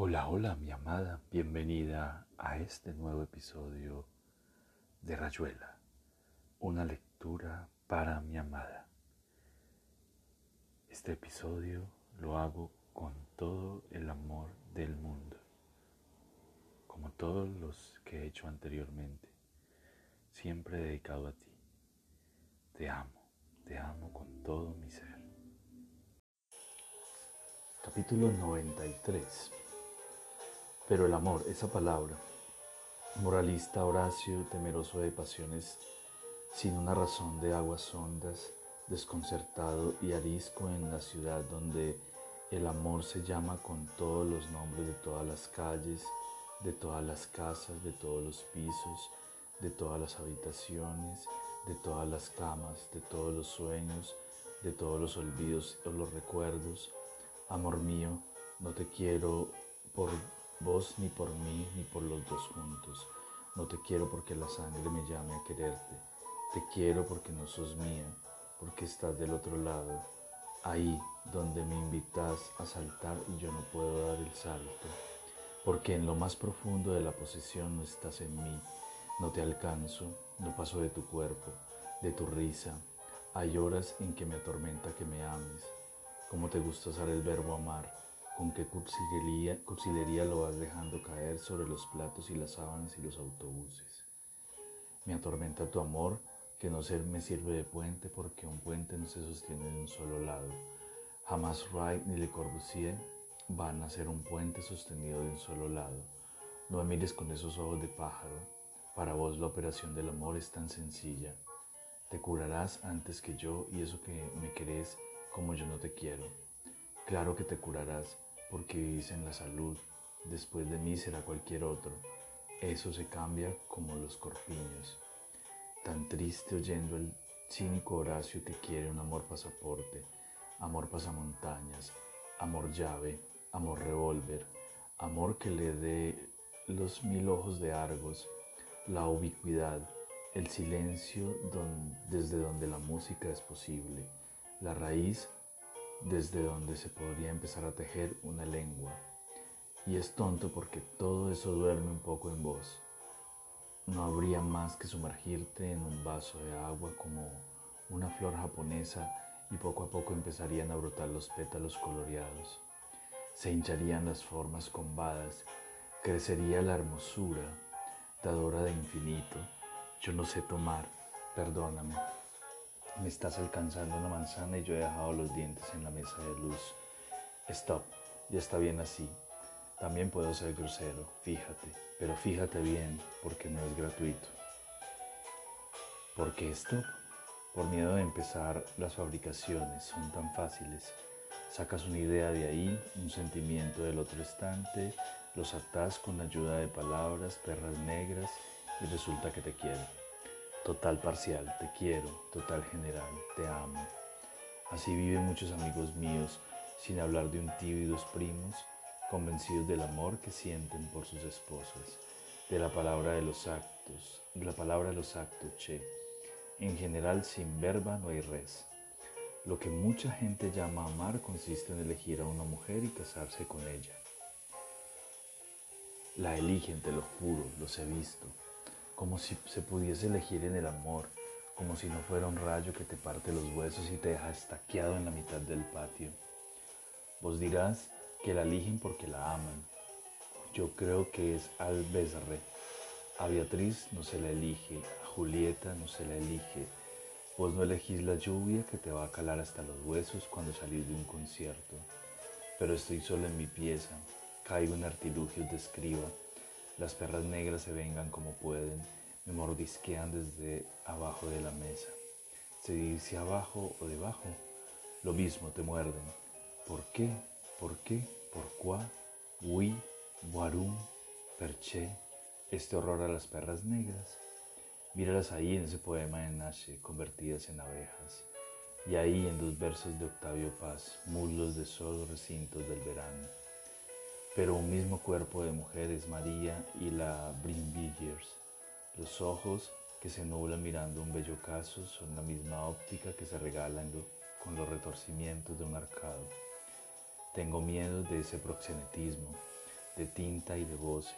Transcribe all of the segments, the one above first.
Hola, hola mi amada, bienvenida a este nuevo episodio de Rayuela, una lectura para mi amada. Este episodio lo hago con todo el amor del mundo, como todos los que he hecho anteriormente, siempre dedicado a ti. Te amo, te amo con todo mi ser. Capítulo 93 pero el amor, esa palabra, moralista Horacio, temeroso de pasiones, sin una razón de aguas hondas, desconcertado y arisco en la ciudad donde el amor se llama con todos los nombres de todas las calles, de todas las casas, de todos los pisos, de todas las habitaciones, de todas las camas, de todos los sueños, de todos los olvidos o los recuerdos. Amor mío, no te quiero por vos ni por mí ni por los dos juntos. No te quiero porque la sangre me llame a quererte. Te quiero porque no sos mía, porque estás del otro lado, ahí donde me invitas a saltar y yo no puedo dar el salto. Porque en lo más profundo de la posesión no estás en mí, no te alcanzo, no paso de tu cuerpo, de tu risa. Hay horas en que me atormenta que me ames. Como te gusta usar el verbo amar con qué cursilería, lo vas dejando caer sobre los platos y las sábanas y los autobuses. Me atormenta tu amor, que no ser me sirve de puente porque un puente no se sostiene de un solo lado. Jamás Wright ni Le Corbusier van a ser un puente sostenido de un solo lado. No me mires con esos ojos de pájaro. Para vos la operación del amor es tan sencilla. Te curarás antes que yo y eso que me querés como yo no te quiero. Claro que te curarás porque en la salud, después de mí será cualquier otro. Eso se cambia como los corpiños. Tan triste oyendo el cínico Horacio que quiere un amor pasaporte, amor pasamontañas, amor llave, amor revólver, amor que le dé los mil ojos de Argos, la ubicuidad, el silencio desde donde la música es posible, la raíz desde donde se podría empezar a tejer una lengua. Y es tonto porque todo eso duerme un poco en vos. No habría más que sumergirte en un vaso de agua como una flor japonesa y poco a poco empezarían a brotar los pétalos coloreados. Se hincharían las formas combadas, crecería la hermosura, dadora de infinito. Yo no sé tomar, perdóname. Me estás alcanzando una manzana y yo he dejado los dientes en la mesa de luz. Stop, ya está bien así. También puedo ser grosero, fíjate, pero fíjate bien porque no es gratuito. ¿Por qué stop? Por miedo de empezar las fabricaciones, son tan fáciles. Sacas una idea de ahí, un sentimiento del otro estante, los atás con la ayuda de palabras, perras negras y resulta que te quiero. Total parcial, te quiero, total general, te amo. Así viven muchos amigos míos, sin hablar de un tío y dos primos, convencidos del amor que sienten por sus esposas, de la palabra de los actos, de la palabra de los actos, che. En general, sin verba no hay res. Lo que mucha gente llama amar consiste en elegir a una mujer y casarse con ella. La eligen, te lo juro, los he visto como si se pudiese elegir en el amor, como si no fuera un rayo que te parte los huesos y te deja estaqueado en la mitad del patio. Vos dirás que la eligen porque la aman. Yo creo que es al Besre. A Beatriz no se la elige, a Julieta no se la elige. Vos no elegís la lluvia que te va a calar hasta los huesos cuando salís de un concierto. Pero estoy solo en mi pieza, caigo en artilugios de escriba las perras negras se vengan como pueden, me mordisquean desde abajo de la mesa. Se dice abajo o debajo, lo mismo te muerden. ¿Por qué? ¿Por qué? ¿Por cuá? Oui, Boarum, Perché, este horror a las perras negras. Míralas ahí en ese poema de Nache, convertidas en abejas. Y ahí en dos versos de Octavio Paz, muslos de sol, recintos del verano pero un mismo cuerpo de mujer es María y la Brinvilliers. Los ojos que se nublan mirando un bello caso son la misma óptica que se regalan con los retorcimientos de un arcado. Tengo miedo de ese proxenetismo, de tinta y de voces,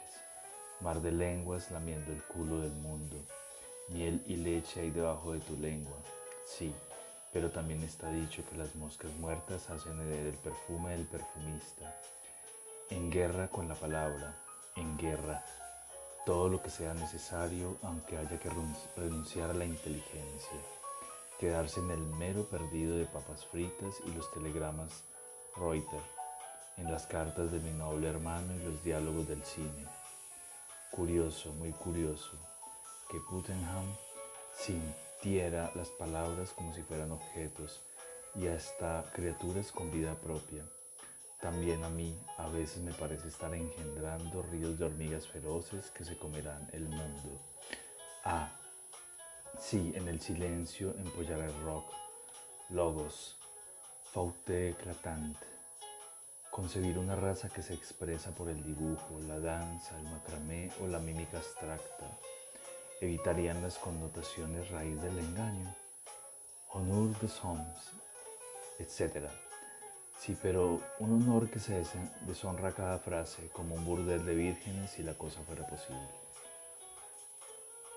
mar de lenguas lamiendo el culo del mundo, miel y leche hay debajo de tu lengua, sí, pero también está dicho que las moscas muertas hacen el perfume del perfumista. En guerra con la palabra, en guerra, todo lo que sea necesario, aunque haya que renunciar a la inteligencia, quedarse en el mero perdido de papas fritas y los telegramas Reuters, en las cartas de mi noble hermano y los diálogos del cine. Curioso, muy curioso, que Puttenham sintiera las palabras como si fueran objetos y hasta criaturas con vida propia. También a mí a veces me parece estar engendrando ríos de hormigas feroces que se comerán el mundo. Ah, sí, en el silencio empollar el rock, logos, faute eclatante. Concebir una raza que se expresa por el dibujo, la danza, el macramé o la mímica abstracta. Evitarían las connotaciones raíz del engaño, honor de homs, etc. Sí, pero un honor que se deshonra cada frase, como un burdel de vírgenes si la cosa fuera posible.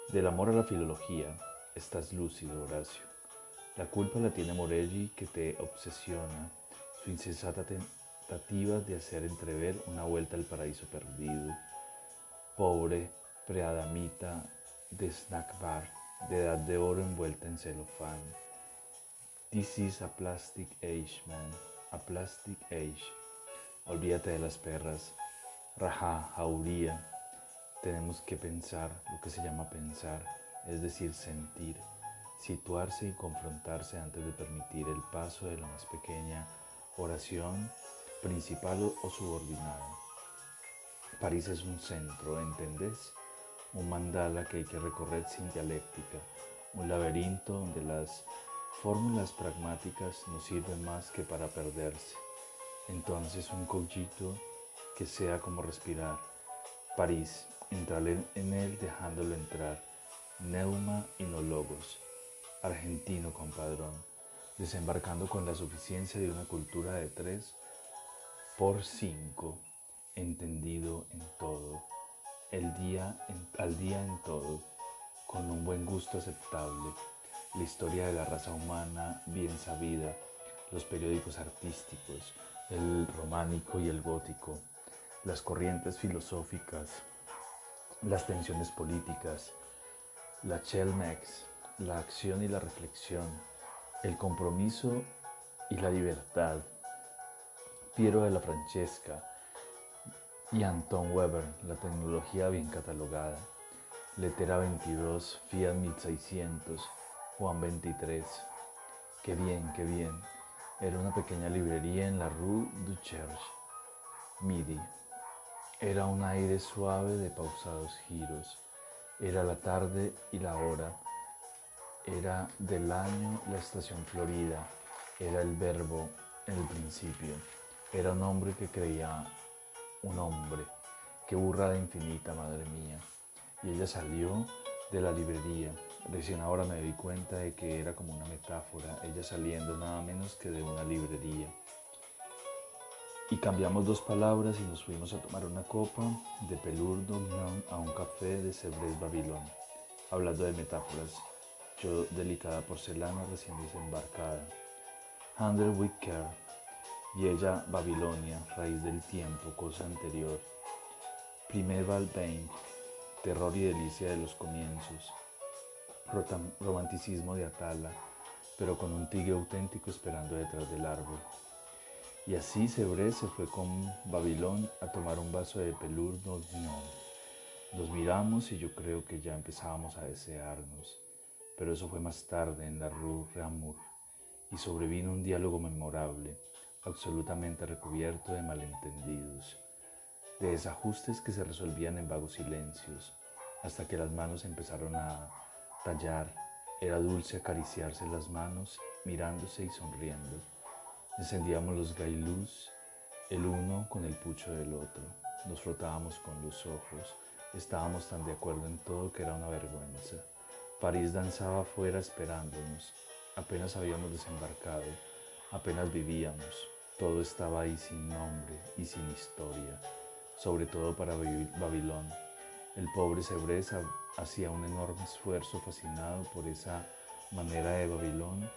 Del amor a la filología, estás lúcido, Horacio. La culpa la tiene Morelli que te obsesiona, su insensata de hacer entrever una vuelta al paraíso perdido. Pobre preadamita de snack bar, de edad de oro envuelta en celofán. This is a plastic age, man, a plastic age. Olvídate de las perras. Raja, jauría. Tenemos que pensar lo que se llama pensar, es decir, sentir, situarse y confrontarse antes de permitir el paso de la más pequeña oración principal o subordinado. París es un centro, ¿entendés? Un mandala que hay que recorrer sin dialéctica, un laberinto donde las fórmulas pragmáticas no sirven más que para perderse. Entonces un collito que sea como respirar. París, entrar en él dejándolo entrar. Neuma y no logos. Argentino compadrón, desembarcando con la suficiencia de una cultura de tres por cinco, entendido en todo, el día al día en todo, con un buen gusto aceptable, la historia de la raza humana bien sabida, los periódicos artísticos, el románico y el gótico, las corrientes filosóficas, las tensiones políticas, la Chelmex, la acción y la reflexión, el compromiso y la libertad, Piero de la Francesca y Anton Weber, la tecnología bien catalogada, Letera 22, Fiat 1600, Juan 23. Qué bien, qué bien. Era una pequeña librería en la Rue du Cherche, Midi. Era un aire suave de pausados giros. Era la tarde y la hora. Era del año la estación florida. Era el verbo el principio. Era un hombre que creía un hombre. Qué burrada infinita, madre mía. Y ella salió de la librería. Recién ahora me di cuenta de que era como una metáfora, ella saliendo nada menos que de una librería. Y cambiamos dos palabras y nos fuimos a tomar una copa de Pelur a un café de Cebres Babilón. Hablando de metáforas, yo delicada porcelana recién desembarcada. Handel Wicker y ella Babilonia, raíz del tiempo, cosa anterior. Primer Valpain, terror y delicia de los comienzos. Romanticismo de Atala, pero con un tigre auténtico esperando detrás del árbol. Y así Sebré se fue con Babilón a tomar un vaso de pelur Nos miramos y yo creo que ya empezábamos a desearnos, pero eso fue más tarde en la Rue Ramour y sobrevino un diálogo memorable absolutamente recubierto de malentendidos, de desajustes que se resolvían en vagos silencios, hasta que las manos empezaron a tallar. Era dulce acariciarse las manos, mirándose y sonriendo. Encendíamos los gailús, el uno con el pucho del otro. Nos frotábamos con los ojos. Estábamos tan de acuerdo en todo que era una vergüenza. París danzaba afuera esperándonos. Apenas habíamos desembarcado, apenas vivíamos. Todo estaba ahí sin nombre y sin historia. sobre todo para Babilón. El pobre Cebres hacía un enorme esfuerzo fascinado por esa manera de Babilón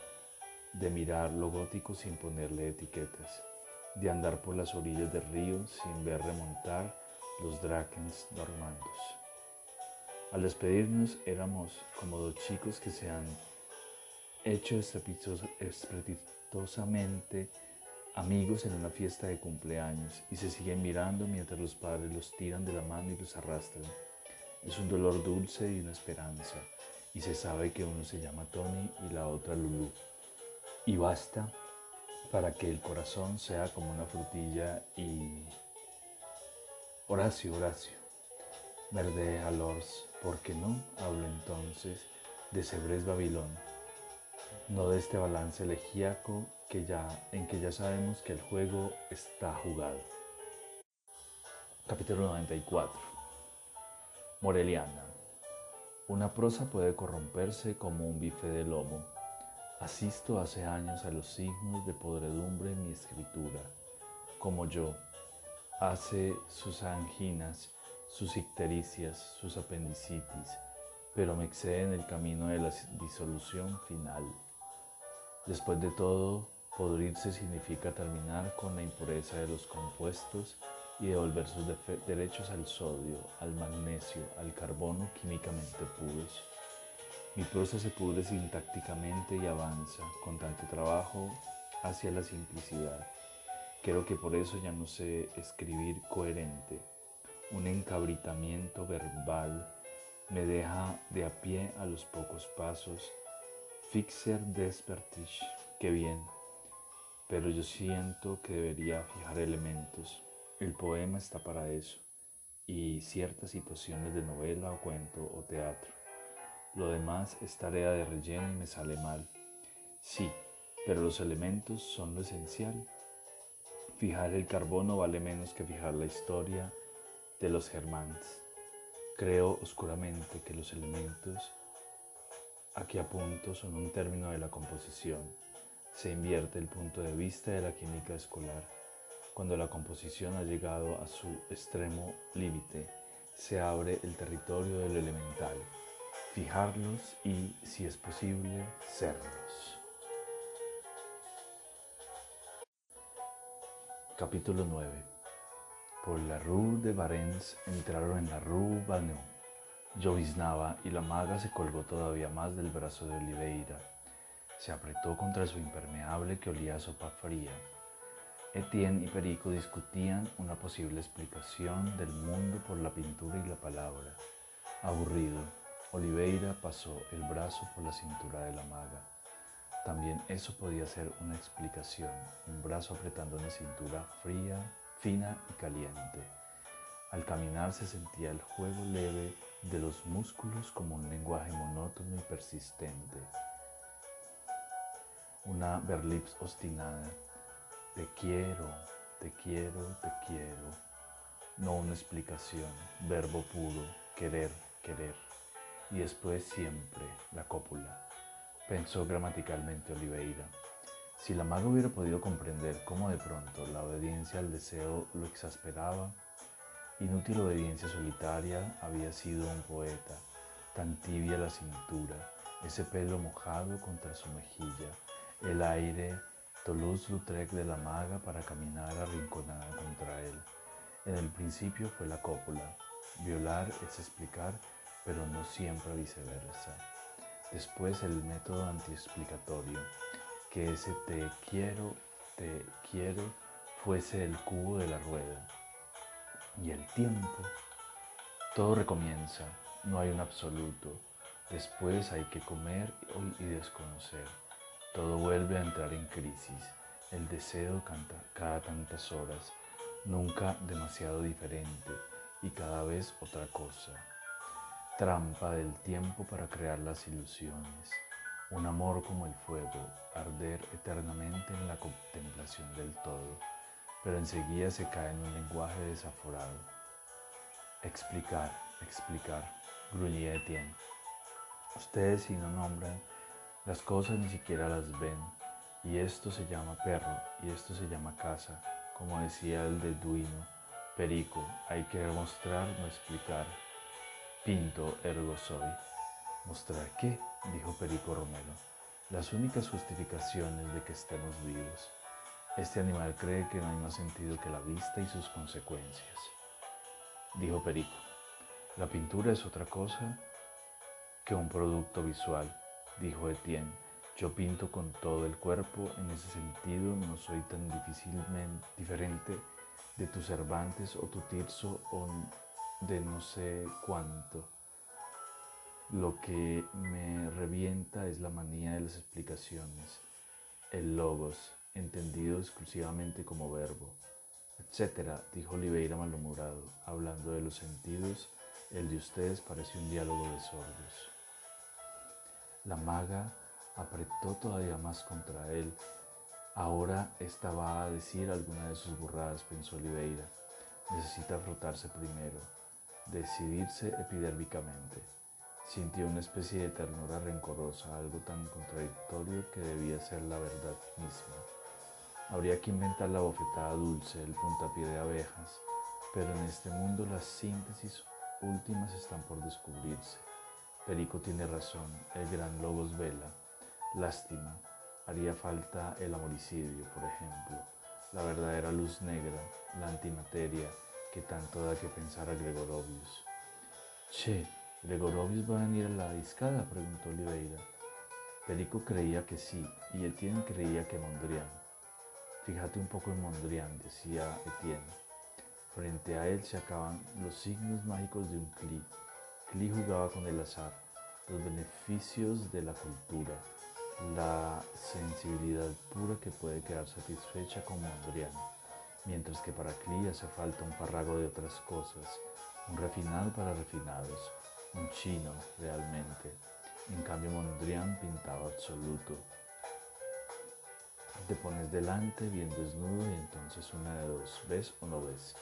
de mirar lo gótico sin ponerle etiquetas, de andar por las orillas del río sin ver remontar los drakens normandos. Al despedirnos éramos como dos chicos que se han hecho estrepitosamente amigos en una fiesta de cumpleaños y se siguen mirando mientras los padres los tiran de la mano y los arrastran. Es un dolor dulce y una esperanza, y se sabe que uno se llama Tony y la otra Lulu. Y basta para que el corazón sea como una frutilla y... Horacio, Horacio, verde a Lors, ¿por qué no? Hablo entonces de Cebres Babilón, no de este balance elegíaco que ya, en que ya sabemos que el juego está jugado. Capítulo 94 Moreliana. Una prosa puede corromperse como un bife de lomo. Asisto hace años a los signos de podredumbre en mi escritura, como yo. Hace sus anginas, sus ictericias, sus apendicitis, pero me excede en el camino de la disolución final. Después de todo, podrirse significa terminar con la impureza de los compuestos y devolver sus derechos al sodio, al magnesio, al carbono químicamente puros. Mi prosa se pudre sintácticamente y avanza con tanto trabajo hacia la simplicidad. Creo que por eso ya no sé escribir coherente. Un encabritamiento verbal me deja de a pie a los pocos pasos. Fixer despertish, qué bien. Pero yo siento que debería fijar elementos el poema está para eso y ciertas situaciones de novela o cuento o teatro. Lo demás es tarea de relleno y me sale mal. Sí, pero los elementos son lo esencial. Fijar el carbono vale menos que fijar la historia de los germanes. Creo oscuramente que los elementos aquí a punto son un término de la composición. Se invierte el punto de vista de la química escolar cuando la composición ha llegado a su extremo límite, se abre el territorio del elemental, fijarlos y, si es posible, serlos. Capítulo 9 Por la Rue de Varens entraron en la Rue Baneau. Lloviznaba y la maga se colgó todavía más del brazo de Oliveira. Se apretó contra su impermeable que olía a sopa fría Etienne y Perico discutían una posible explicación del mundo por la pintura y la palabra. Aburrido, Oliveira pasó el brazo por la cintura de la maga. También eso podía ser una explicación, un brazo apretando una cintura fría, fina y caliente. Al caminar se sentía el juego leve de los músculos como un lenguaje monótono y persistente. Una berlips obstinada te quiero, te quiero, te quiero. No una explicación, verbo puro, querer, querer. Y después siempre la cópula. Pensó gramaticalmente Oliveira. Si la maga hubiera podido comprender cómo de pronto la obediencia al deseo lo exasperaba, inútil obediencia solitaria había sido un poeta, tan tibia la cintura, ese pelo mojado contra su mejilla, el aire Toulouse-Lautrec de la maga para caminar arrinconada contra él. En el principio fue la cópula. Violar es explicar, pero no siempre viceversa. Después el método antiexplicatorio, que ese te quiero, te quiero fuese el cubo de la rueda. Y el tiempo, todo recomienza, no hay un absoluto. Después hay que comer y desconocer. Todo vuelve a entrar en crisis. El deseo canta cada tantas horas, nunca demasiado diferente y cada vez otra cosa. Trampa del tiempo para crear las ilusiones. Un amor como el fuego, arder eternamente en la contemplación del todo, pero enseguida se cae en un lenguaje desaforado. Explicar, explicar, gruñía Etienne. Ustedes si no nombran las cosas ni siquiera las ven, y esto se llama perro, y esto se llama casa, como decía el de Duino, Perico, hay que mostrar, no explicar. Pinto ergo soy. ¿Mostrar qué? dijo Perico Romero. Las únicas justificaciones de que estemos vivos. Este animal cree que no hay más sentido que la vista y sus consecuencias. Dijo Perico, la pintura es otra cosa que un producto visual, dijo Etienne. Yo pinto con todo el cuerpo, en ese sentido no soy tan difícilmente diferente de tu Cervantes o tu Tirso o de no sé cuánto. Lo que me revienta es la manía de las explicaciones, el logos, entendido exclusivamente como verbo, etcétera, dijo Oliveira malhumorado, hablando de los sentidos, el de ustedes parece un diálogo de sordos. La maga apretó todavía más contra él. Ahora estaba a decir alguna de sus burradas, pensó Oliveira. Necesita frotarse primero decidirse epidérmicamente. Sintió una especie de ternura rencorosa, algo tan contradictorio que debía ser la verdad misma. Habría que inventar la bofetada dulce, el puntapié de abejas, pero en este mundo las síntesis últimas están por descubrirse. Perico tiene razón, el gran Logos vela. Lástima, haría falta el amoricidio, por ejemplo, la verdadera luz negra, la antimateria, que tanto da que pensar a Gregorovius. Che, ¿Gregorovius va a venir a la discada? preguntó Oliveira. Perico creía que sí, y Etienne creía que Mondrian. Fíjate un poco en Mondrian, decía Etienne. Frente a él se acaban los signos mágicos de un Cli. Cli jugaba con el azar, los beneficios de la cultura, la sensibilidad pura que puede quedar satisfecha con Mondrian mientras que para Cli hace falta un parrago de otras cosas, un refinado para refinados, un chino realmente. En cambio Mondrian pintaba absoluto. Te pones delante bien desnudo y entonces una de dos, ¿ves o no ves?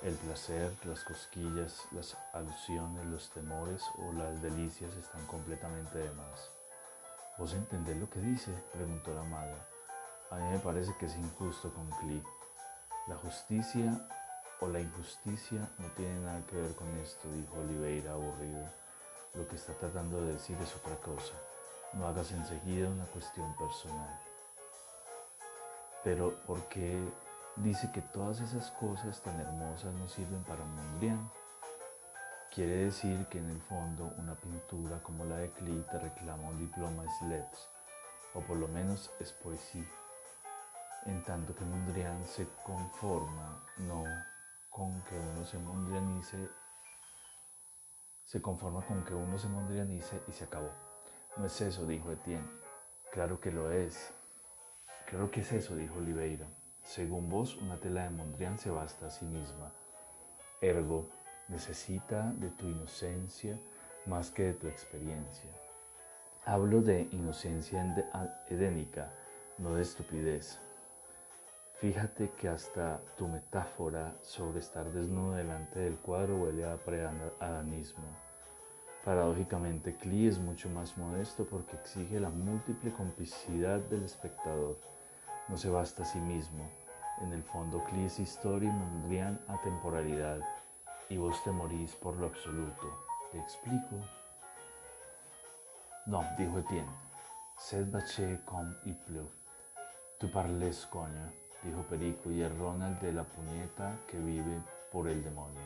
El placer, las cosquillas, las alusiones, los temores o las delicias están completamente de más. ¿Vos entendés lo que dice? preguntó la maga. A mí me parece que es injusto con. La justicia o la injusticia no tiene nada que ver con esto, dijo Oliveira aburrido. Lo que está tratando de decir es otra cosa. No hagas enseguida una cuestión personal. Pero ¿por qué dice que todas esas cosas tan hermosas no sirven para Mondrian? Quiere decir que en el fondo una pintura como la de Klee te reclama un diploma SLETS, o por lo menos es poesía en tanto que Mondrian se conforma no con que uno se mondrianice, se conforma con que uno se mondrianice y se acabó. No es eso, dijo Etienne. Claro que lo es. Claro que es eso, dijo Oliveira. Según vos, una tela de Mondrian se basta a sí misma. Ergo, necesita de tu inocencia más que de tu experiencia. Hablo de inocencia edénica, no de estupidez. Fíjate que hasta tu metáfora sobre estar desnudo delante del cuadro huele a preadanismo. Paradójicamente, Klee es mucho más modesto porque exige la múltiple complicidad del espectador. No se basta a sí mismo. En el fondo, historia y Mondrian a temporalidad, y vos te morís por lo absoluto. ¿Te explico? No, dijo Etienne. C'est baché comme il pleut. Tu parles, coño dijo Perico, y es Ronald de la puñeta que vive por el demonio.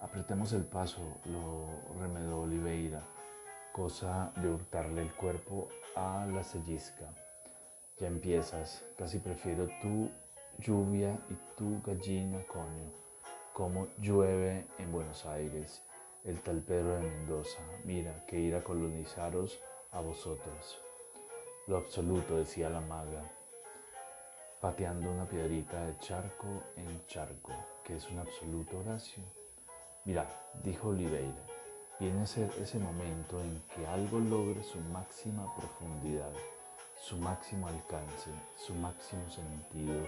Apretemos el paso, lo remedó Oliveira, cosa de hurtarle el cuerpo a la sellisca. Ya empiezas, casi prefiero tu lluvia y tu gallina, coño, como llueve en Buenos Aires, el tal Pedro de Mendoza, mira, que ir a colonizaros a vosotros. Lo absoluto, decía la maga, pateando una piedrita de charco en charco, que es un absoluto Horacio. Mira, dijo Oliveira, viene a ser ese momento en que algo logre su máxima profundidad, su máximo alcance, su máximo sentido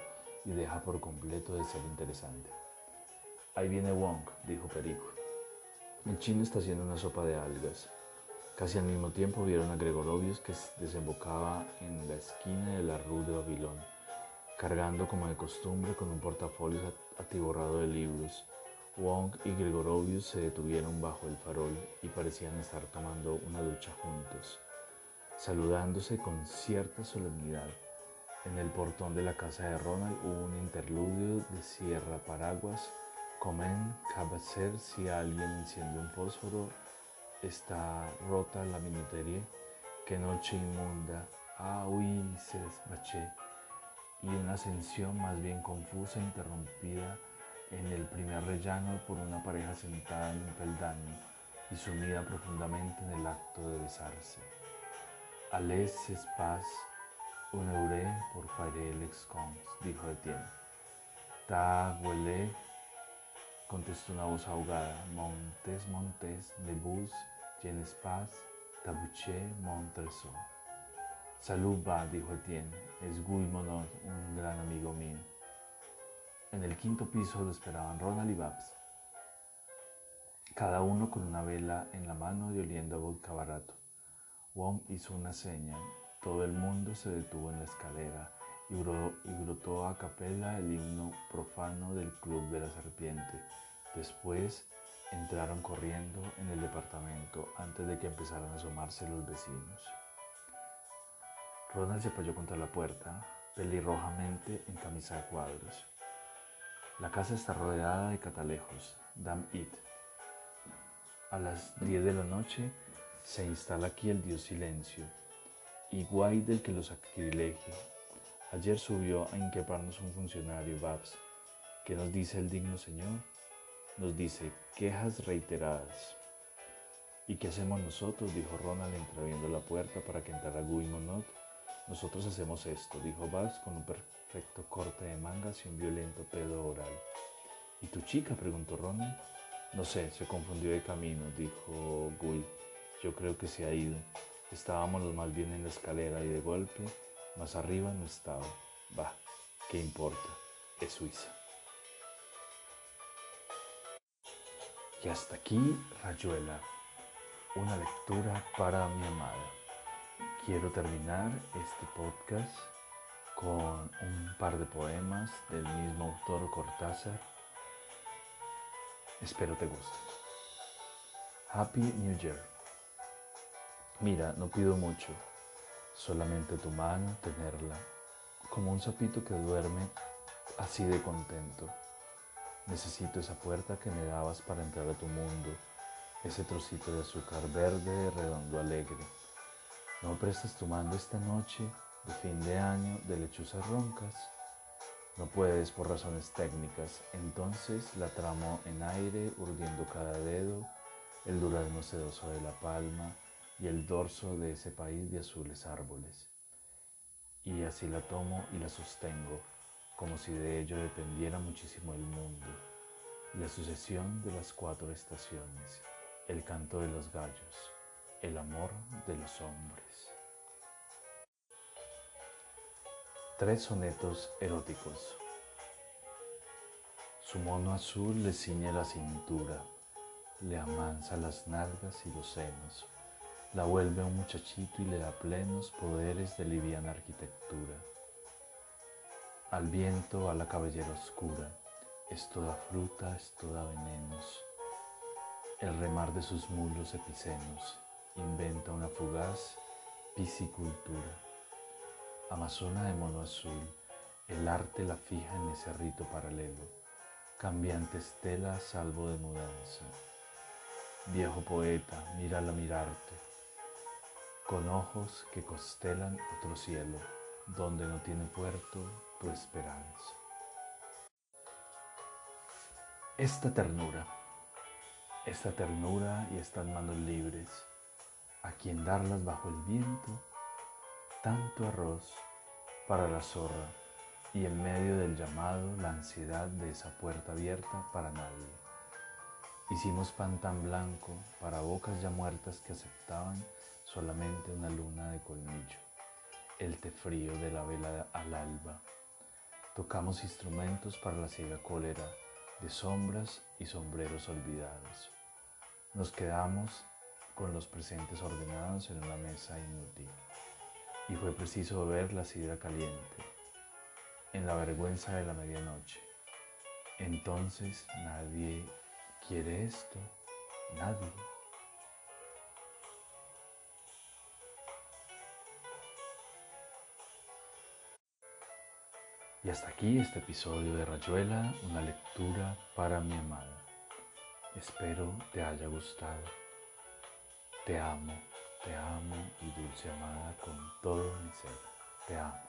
y deja por completo de ser interesante. Ahí viene Wong, dijo Perico. El chino está haciendo una sopa de algas. Casi al mismo tiempo vieron a Gregorovius que desembocaba en la esquina de la Rue de Babilón cargando como de costumbre con un portafolio atiborrado de libros. Wong y Grigorovius se detuvieron bajo el farol y parecían estar tomando una ducha juntos, saludándose con cierta solemnidad. En el portón de la casa de Ronald hubo un interludio de sierra paraguas. Comen, cabe si alguien enciende un fósforo, está rota la minutería. Qué noche inmunda. Ah, uy, se despaché. Y una ascensión más bien confusa, interrumpida en el primer rellano por una pareja sentada en un peldaño y sumida profundamente en el acto de besarse. Alès pas un eure por faire l'excons, dijo Etienne. Ta huele, contestó una voz ahogada. Montes, montes, de bus, je pas, tabuche, montreso. Salud va, dijo Etienne. Es Guy Monod, un gran amigo mío. En el quinto piso lo esperaban Ronald y Babs, cada uno con una vela en la mano y oliendo a barato. Wong hizo una seña, todo el mundo se detuvo en la escalera y, brotó a capela el himno profano del Club de la Serpiente. Después entraron corriendo en el departamento antes de que empezaran a asomarse los vecinos. Ronald se apoyó contra la puerta, pelirrojamente en camisa de cuadros. La casa está rodeada de catalejos, dam it. A las 10 de la noche se instala aquí el dios silencio, y guay del que lo sacrilegie. Ayer subió a inqueparnos un funcionario, Babs. ¿Qué nos dice el digno señor? Nos dice quejas reiteradas. ¿Y qué hacemos nosotros? dijo Ronald entreabriendo la puerta para que entrara Guy Monod. Nosotros hacemos esto, dijo Babs con un perfecto corte de mangas y un violento pedo oral. ¿Y tu chica? preguntó Ronald. No sé, se confundió de camino, dijo Guy. Yo creo que se ha ido. Estábamos más bien en la escalera y de golpe, más arriba no estaba. Va, ¿qué importa? Es Suiza. Y hasta aquí, Rayuela, una lectura para mi amada. Quiero terminar este podcast con un par de poemas del mismo autor Cortázar. Espero te guste. Happy New Year. Mira, no pido mucho, solamente tu mano, tenerla, como un sapito que duerme así de contento. Necesito esa puerta que me dabas para entrar a tu mundo, ese trocito de azúcar verde, redondo, alegre. ¿No prestas tu mando esta noche de fin de año de lechuzas roncas? No puedes por razones técnicas, entonces la tramo en aire, urdiendo cada dedo, el durazno sedoso de la palma y el dorso de ese país de azules árboles. Y así la tomo y la sostengo, como si de ello dependiera muchísimo el mundo, la sucesión de las cuatro estaciones, el canto de los gallos, el amor de los hombres. Tres sonetos eróticos. Su mono azul le ciñe la cintura, le amansa las nalgas y los senos, la vuelve un muchachito y le da plenos poderes de liviana arquitectura. Al viento, a la cabellera oscura, es toda fruta, es toda venenos. El remar de sus mulos epicenos inventa una fugaz piscicultura Amazona de mono azul, el arte la fija en ese rito paralelo, cambiante estela salvo de mudanza. Viejo poeta, mírala mirarte, con ojos que constelan otro cielo, donde no tiene puerto tu esperanza. Esta ternura, esta ternura y estas manos libres, a quien darlas bajo el viento, tanto arroz para la zorra y en medio del llamado la ansiedad de esa puerta abierta para nadie. Hicimos pan tan blanco para bocas ya muertas que aceptaban solamente una luna de colmillo, el té frío de la vela al alba. Tocamos instrumentos para la ciega cólera de sombras y sombreros olvidados. Nos quedamos con los presentes ordenados en una mesa inútil y fue preciso ver la sidra caliente en la vergüenza de la medianoche. entonces nadie quiere esto, nadie. Y hasta aquí este episodio de Rayuela, una lectura para mi amada. Espero te haya gustado. Te amo, te amo y dulce amada con todo mi ser. Te amo.